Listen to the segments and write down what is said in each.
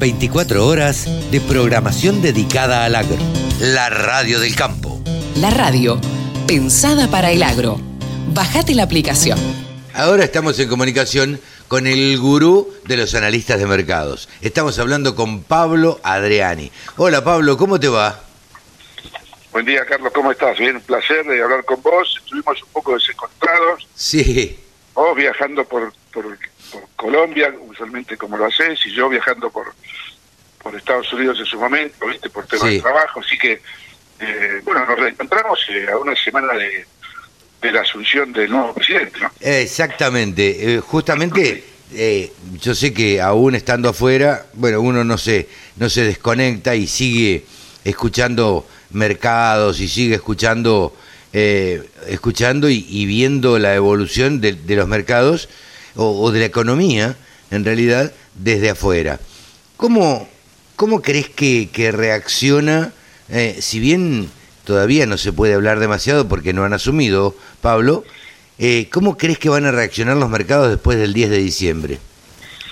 24 horas de programación dedicada al agro. La radio del campo. La radio, pensada para el agro. Bajate la aplicación. Ahora estamos en comunicación con el gurú de los analistas de mercados. Estamos hablando con Pablo Adriani. Hola Pablo, ¿cómo te va? Buen día, Carlos, ¿cómo estás? Bien, un placer de hablar con vos. Estuvimos un poco desencontrados. Sí. Vos viajando por, por, por Colombia, usualmente como lo haces, y yo viajando por, por Estados Unidos en su momento, ¿viste? Por temas Sí. de trabajo. Así que, eh, bueno, nos reencontramos eh, a una semana de, de la asunción del nuevo presidente, ¿no? Exactamente. Eh, justamente, eh, yo sé que aún estando afuera, bueno, uno no se, no se desconecta y sigue escuchando mercados y sigue escuchando, eh, escuchando y, y viendo la evolución de, de los mercados o, de la economía, en realidad, desde afuera. ¿Cómo, cómo crees que, reacciona, eh, si bien todavía no se puede hablar demasiado porque no han asumido, Pablo, eh, ¿cómo crees que van a reaccionar los mercados después del 10 de diciembre?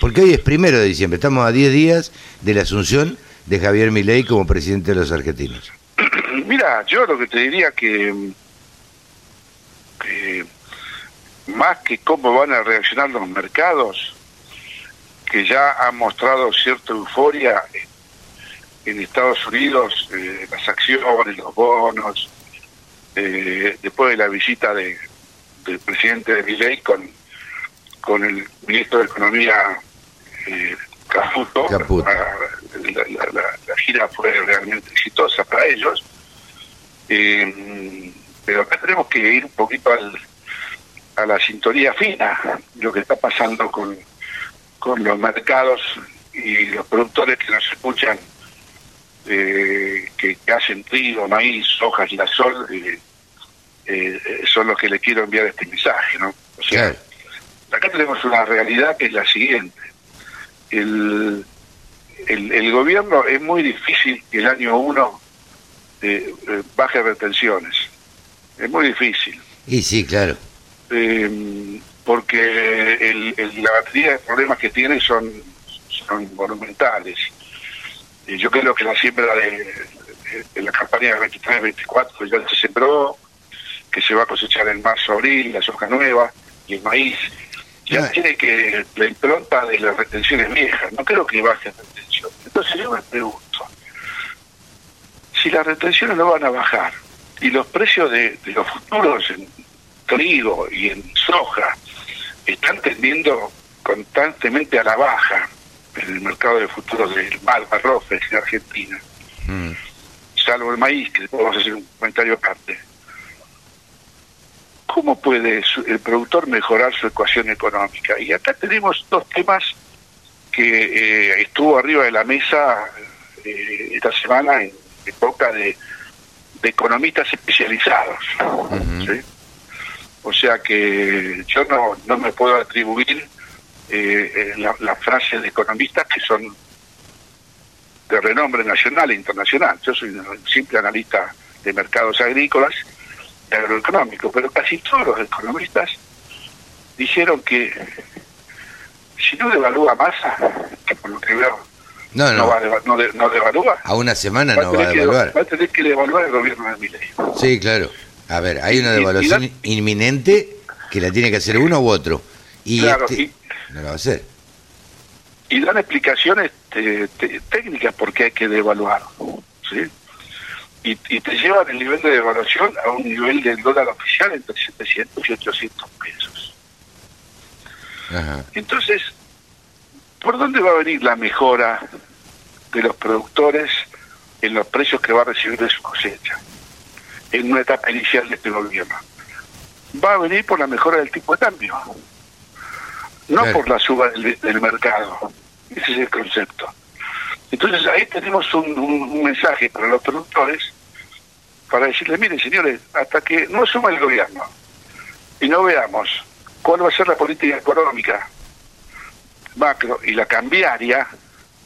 Porque hoy es primero de diciembre, estamos a 10 días de la asunción de Javier Milei como presidente de los argentinos. Mira, yo lo que te diría que más que cómo van a reaccionar los mercados, que ya han mostrado cierta euforia en, Estados Unidos, eh, las acciones, los bonos, eh, después de la visita de, del presidente de Milei con, con el ministro de Economía eh, Caputo, Caputo. La, la- la- la gira fue realmente exitosa para ellos. Pero acá tenemos que ir un poquito al, a la sintonía fina, lo que está pasando con, con los mercados y los productores que nos escuchan, eh, que, que hacen trigo, maíz, soja, girasol, eh, eh, son los que le quiero enviar este mensaje, ¿no? O sea, acá tenemos una realidad que es la siguiente. El, el, el gobierno es muy difícil que el año uno eh, eh, baje retenciones. Es muy difícil. Y sí, claro. Eh, porque el, el- la batería de problemas que tiene son, son monumentales. Y yo creo que la siembra de, de la campaña de 23-24 ya se sembró, que se va a cosechar en marzo-abril, la soja nueva y el maíz. Ya Ah. tiene que la impronta de las retenciones viejas, no creo que baje retención. Entonces yo me pregunto, si las retenciones no van a bajar y los precios de, de los futuros en trigo y en soja están tendiendo constantemente a la baja en el mercado de futuros del Malva Rofes en Argentina, Mm. salvo el maíz, que a hacer un comentario aparte. ¿Cómo puede el productor mejorar su ecuación económica? Y acá tenemos dos temas que eh, estuvo arriba de la mesa eh, esta semana en, boca de, de economistas especializados. O sea que yo no, no me puedo atribuir eh, eh, la, la frase de economistas que son de renombre nacional e internacional. Yo soy un simple analista de mercados agrícolas y agroeconómicos, pero casi todos los economistas dijeron que si no devalúa masa, que por lo que veo No, no, no. va a deva- no, de- no devalúa, A una semana va, no va a que, devaluar. va a tener que devaluar el gobierno de Milei. Sí, claro. A ver, hay una devaluación inminente que la tiene que hacer uno u otro. Y Claro, este y- no lo va a hacer. y dan explicaciones eh, te- técnicas por qué hay que devaluar. ¿sí? Y, y te llevan el nivel de devaluación a un nivel del dólar oficial entre 700 y 800 pesos. Ajá. Entonces, ¿por dónde va a venir la mejora de los productores en los precios que va a recibir de su cosecha en una etapa inicial de este gobierno? Va a venir por la mejora del tipo de cambio, no Claro. por la suba del, del mercado. Ese es el concepto. Entonces ahí tenemos un, mensaje para los productores para decirles, miren señores, hasta que no asuma el gobierno y no veamos cuál va a ser la política económica macro y la cambiaria,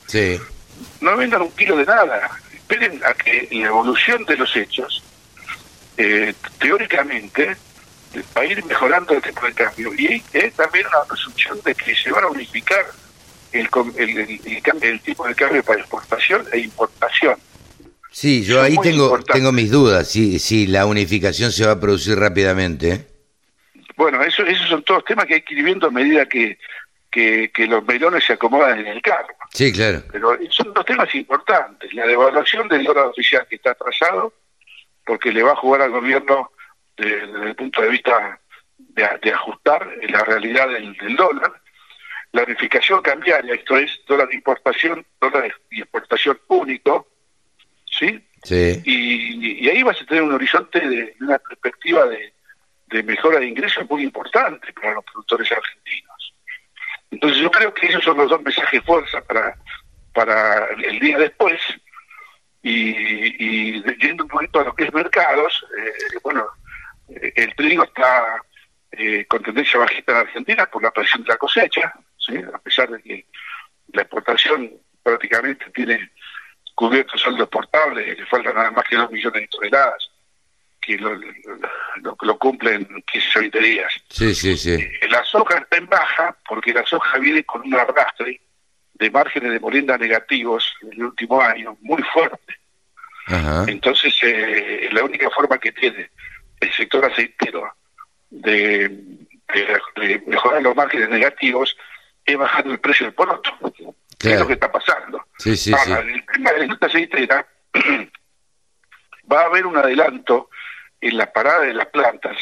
sí. no vendan un kilo de nada. Esperen a que la evolución de los hechos, eh, teóricamente, va a ir mejorando el tipo de cambio. Y es también una presunción de que se van a unificar el, el, el, tipo de cambio para exportación e importación. Sí, yo ahí tengo tengo mis dudas, si, si la unificación se va a producir rápidamente. ¿eh? Bueno, eso, esos son todos temas que hay que ir viendo a medida que, que, los melones se acomodan en el carro. Sí, claro. Pero son dos temas importantes. La devaluación del dólar oficial que está atrasado, porque le va a jugar al gobierno desde, el punto de vista de, ajustar la realidad del, del dólar, la unificación cambiaria, esto es dólar de importación, dólar de exportación único, ¿sí? Sí. Y, ahí vas a tener un horizonte de una perspectiva de, mejora de ingresos muy importante para los productores argentinos. Entonces yo creo que esos son los dos mensajes fuerza para, para el día después. Y, y poquito a lo que es mercados, eh, bueno, el trigo está eh, con tendencia bajista en Argentina por la presión de la cosecha, a pesar de que la exportación prácticamente tiene cubierto saldo exportable, le faltan nada más que dos millones de toneladas, que lo, lo, cumplen 15 o 20 días. Sí, sí, sí. Eh, la soja está en baja porque la soja viene con un arrastre de márgenes de molienda negativos en el último año muy fuerte. Entonces, eh, la única forma que tiene el sector aceitero de, de mejorar los márgenes negativos es bajar el precio del poroto. es lo que está pasando? Sí, sí, Ahora, el tema de la industria aceitera va a haber un adelanto en la parada de las plantas,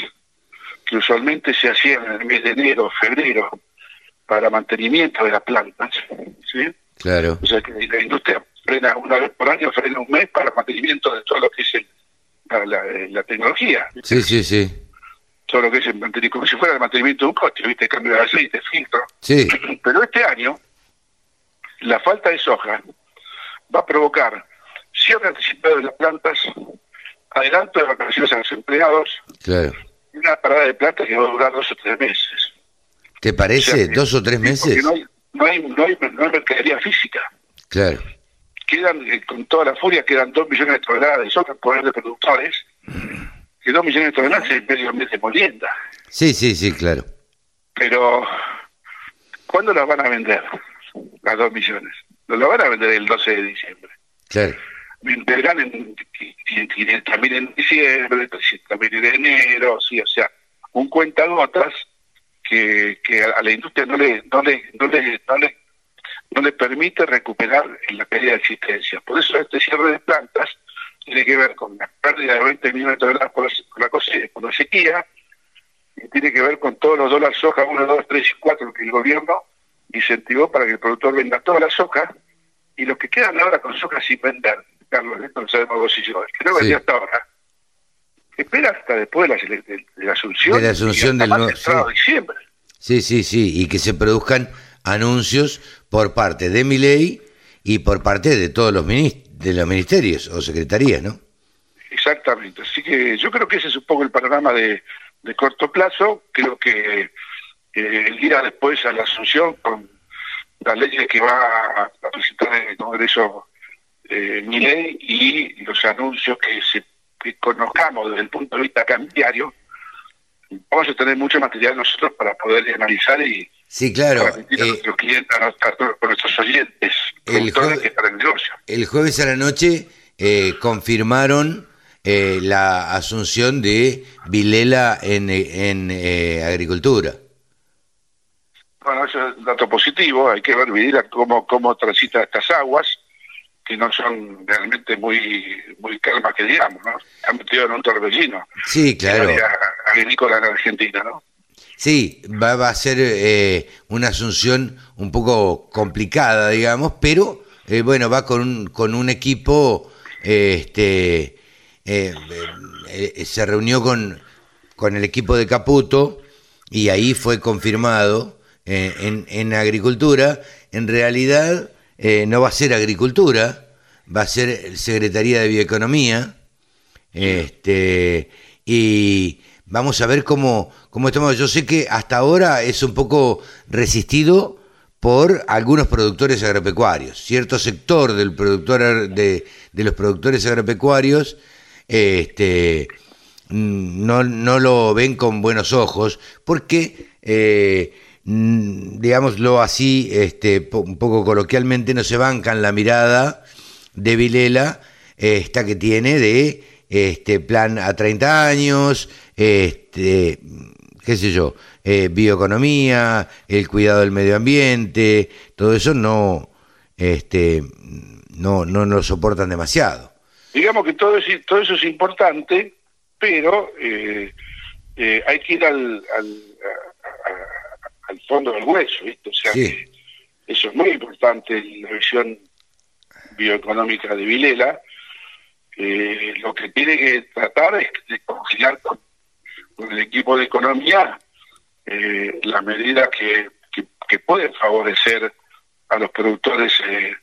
que usualmente se hacían en el mes de enero, febrero, para mantenimiento de las plantas. ¿sí? Claro. O sea que la industria frena una vez por año, frena un mes para mantenimiento de todo lo que es la, la tecnología. Sí, sí, sí todo lo que es el mantenimiento, como si fuera el mantenimiento de un coche, ¿viste? Cambio de aceite, filtro. Sí. Pero este año, la falta de soja va a provocar cierre anticipado de las plantas, adelanto de vacaciones a los empleados, claro. y una parada de plantas que va a durar dos o tres meses. ¿Te parece? ¿Dos o tres meses? No hay, no, hay, no, hay, no hay mercadería física. Claro. Quedan, eh, con toda la furia, quedan dos millones de toneladas de soja poder de productores que dos millones de toneladas es medio mes de molienda. Sí, sí, sí, claro. Pero, ¿cuándo las van a vender? Las dos millones. No las van a vender el 12 de diciembre. Claro. Venderán en 500.000 en diciembre, 300.000 en enero, sí, o sea, un cuenta gotas que, que a la industria no le, no le, no le, no le, no le permite recuperar en la pérdida de existencia. Por eso este cierre de plantas tiene que ver con la pérdida de 20 millones de dólares por, la, por la sequía, y tiene que ver con todos los dólares soja 1, 2, 3 y 4 que el gobierno incentivó para que el productor venda toda la soja, y los que quedan ahora con soja sin vender, Carlos, esto no sabemos vos y yo, que no vendía hasta ahora, espera hasta después de la, asunción, de la asunción del sí. diciembre. Sí, sí, sí, y que se produzcan anuncios por parte de mi ley y por parte de todos los de los ministerios o secretarías, ¿no? Exactamente. Así que yo creo que ese es un poco el panorama de, corto plazo. Creo que eh, el día después a la asunción con las leyes que va a, presentar en el Congreso eh, mi ley y los anuncios que, se, conozcamos desde el punto de vista cambiario, vamos a tener mucho material nosotros para poder analizar y Sí, claro. a eh, nuestros clientes, a, nuestros oyentes, el, el jueves a la noche eh, confirmaron eh, la asunción de Vilela en, en agricultura. Bueno, eso es un dato positivo, hay que ver Vilela cómo, cómo transita estas aguas, que no son realmente muy muy calmas que digamos, ¿no? Han metido en un torbellino. Sí, claro. Agrícola en Argentina, ¿no? Sí, va, a ser eh, una asunción un poco complicada, digamos, pero eh, bueno, va con un, con un equipo, este, eh, se reunió con, con el equipo de Caputo y ahí fue confirmado en, en agricultura. En realidad, no va a ser agricultura, va a ser Secretaría de Bioeconomía, este, y vamos a ver cómo, cómo estamos. Yo sé que hasta ahora es un poco resistido por algunos productores agropecuarios. Cierto sector del productor de, de los productores agropecuarios este, no, no, lo ven con buenos ojos porque, eh, digámoslo así, este, un poco coloquialmente, no se bancan la mirada de Vilela, esta que tiene de este plan a 30 años, este, qué sé yo, eh, bioeconomía, el cuidado del medio ambiente, todo eso no, este, no, no lo soportan demasiado. Digamos que todo, todo eso es importante, pero eh, eh, hay que ir al, al, fondo del hueso, ¿viste? O sea, eso es muy importante en la visión bioeconómica de Vilela. Lo que tiene que tratar es de conciliar con el equipo de economía eh, las medidas que, que, pueden favorecer a los productores. Eh,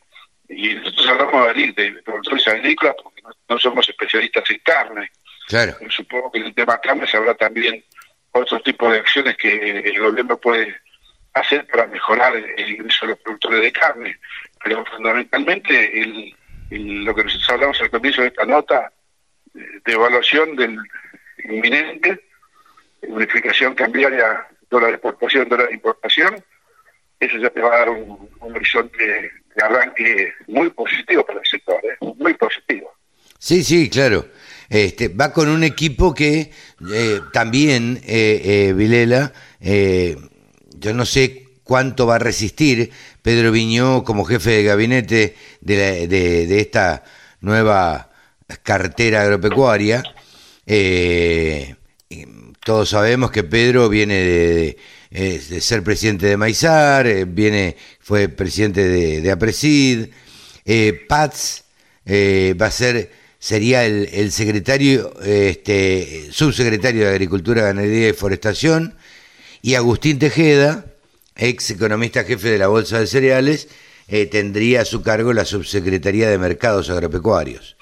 y nosotros hablamos de, de productores agrícolas porque no, somos especialistas en carne. Claro. Supongo que en el tema carne se habrá también otros tipos de acciones que el gobierno puede hacer para mejorar el ingreso de los productores de carne. Pero fundamentalmente el, lo que nosotros hablamos al comienzo de esta nota de evaluación del inminente unificación cambiaria, dólar exportación, dólar importación, eso ya te va a dar un, horizonte de arranque muy positivo para el sector, ¿eh? muy positivo. Sí, sí, claro. Este, va con un equipo que eh, también, eh, eh Vilela, yo no sé cuánto va a resistir Pedro Viñó como jefe de gabinete de, esta nueva cartera agropecuaria. Eh, todos sabemos que Pedro viene de, eh, ser presidente de Maizar, eh, viene, fue presidente de, Apresid. Eh, Paz va a ser, sería el, secretario, este, subsecretario de Agricultura, Ganadería y Forestación. Y Agustín Tejeda, ex economista jefe de la Bolsa de Cereales, tendría a su cargo la subsecretaría de Mercados Agropecuarios.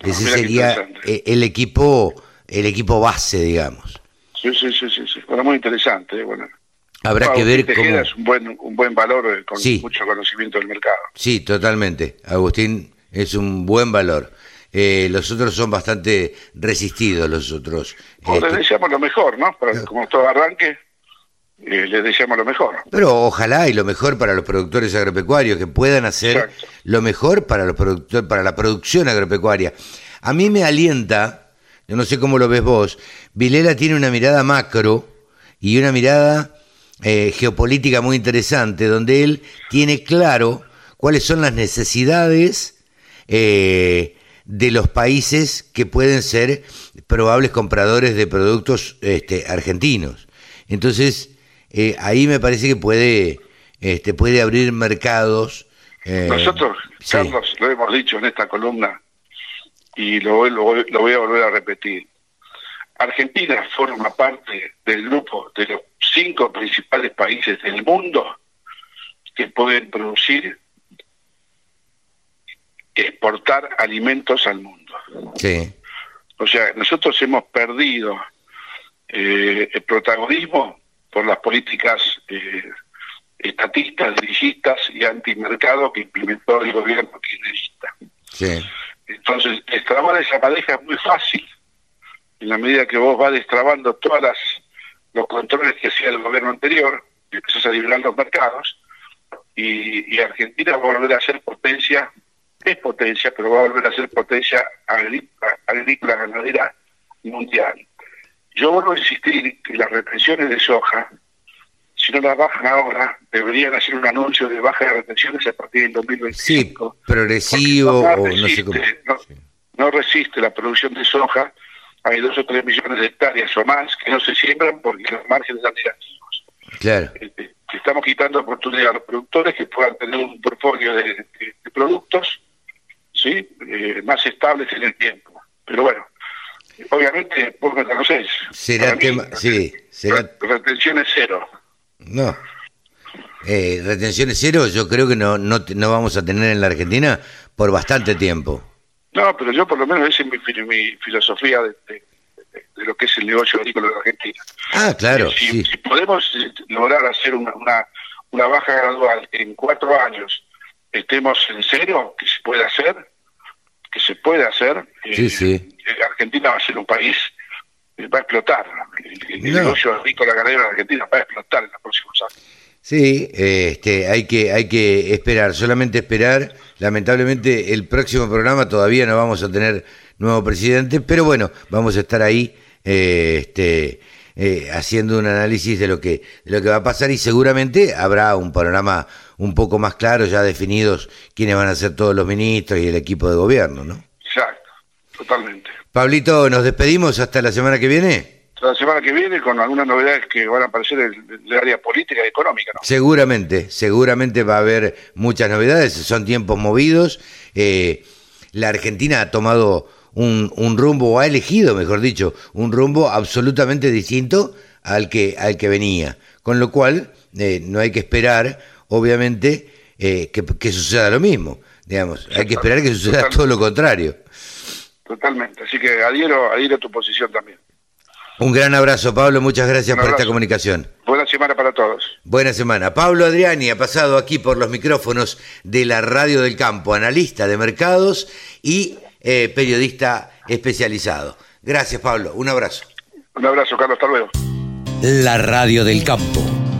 Ah, Ese sería el equipo, el equipo base, digamos. Sí, sí, sí, sí, sí. Bueno, muy interesante. Eh, bueno. Habrá que ver cómo... es un buen, un buen valor eh, con mucho conocimiento del mercado. Sí, totalmente. Agustín es un buen valor. Eh, los otros son bastante resistidos, los otros. les este, deseamos lo mejor, ¿no? como todo arranque, les deseamos lo mejor. Pero ojalá y lo mejor para los productores agropecuarios, que puedan hacer lo mejor para, los productores, para la producción agropecuaria. A mí me alienta yo no sé cómo lo ves vos, Vilela tiene una mirada macro y una mirada eh, geopolítica muy interesante, donde él tiene claro cuáles son las necesidades eh, de los países que pueden ser probables compradores de productos este, argentinos. Entonces, eh, ahí me parece que puede, este, puede abrir mercados. Nosotros, Carlos, lo hemos dicho en esta columna, y lo, lo, voy a volver a repetir. Argentina forma parte del grupo de los cinco principales países del mundo que pueden producir, exportar alimentos al mundo. Sí. O sea, nosotros hemos perdido eh, el protagonismo por las políticas eh, estatistas, dirigistas y antimercado que implementó el gobierno kirchnerista. Sí. Entonces, destrabar esa pareja es muy fácil. En la medida que vos vas destrabando todas los controles que hacía el gobierno anterior, y empezás a liberar los mercados, y, Argentina va a volver a ser potencia, es potencia, pero va a volver a ser potencia agrícola, agrícola ganadera mundial. Yo vuelvo a insistir que las retenciones de soja si no la bajan ahora, deberían hacer un anuncio de baja de retenciones a partir del 2025. Sí, progresivo no, o no sé cómo. No, resiste la producción de soja. Hay dos o tres millones de hectáreas o más que no se siembran porque los márgenes están negativos. Claro. Este, estamos quitando oportunidad a los productores que puedan tener un portfolio de, productos sí eh, más estables en el tiempo. Pero bueno, obviamente, vos me Será tema, sí, será... Retención es cero. No. eh, retenciones cero yo creo que no, no, no vamos a tener en la Argentina por bastante tiempo. No, pero yo por lo menos esa es mi, filosofía de, lo que es el negocio agrícola de Argentina. Ah, claro. Si, podemos eh, lograr hacer una, una, baja gradual en cuatro años, estemos en cero, que se puede hacer, que se puede hacer, sí, sí. Eh, Argentina va a ser un país va a explotar. El, negocio agrícola ganadero de Argentina va a explotar en los próximos años. Sí, este, hay que hay que esperar, solamente esperar. Lamentablemente el próximo programa todavía no vamos a tener nuevo presidente, pero bueno, vamos a estar ahí eh, este, eh, haciendo un análisis de lo que de lo que va a pasar y seguramente habrá un panorama un poco más claro, ya definidos quiénes van a ser todos los ministros y el equipo de gobierno, ¿no? Exacto, totalmente. Pablito, nos despedimos hasta la semana que viene la semana que viene con algunas novedades que van a aparecer en el área política y económica. ¿no? Seguramente, seguramente va a haber muchas novedades, son tiempos movidos. Eh, la Argentina ha tomado un, un, rumbo, o ha elegido, mejor dicho, un rumbo absolutamente distinto al que, al que venía. Con lo cual, eh, no hay que esperar, obviamente, eh, que, suceda lo mismo. Digamos, hay que esperar que suceda todo lo contrario. Totalmente, así que adhiero, adhiero a tu posición también. Un gran abrazo, Pablo. Muchas gracias por esta comunicación. Buena semana para todos. Buena semana. Pablo Adriani ha pasado aquí por los micrófonos de la Radio del Campo, analista de mercados y eh, periodista especializado. Gracias, Pablo. Un abrazo. Un abrazo, Carlos. Hasta luego. La Radio del Campo.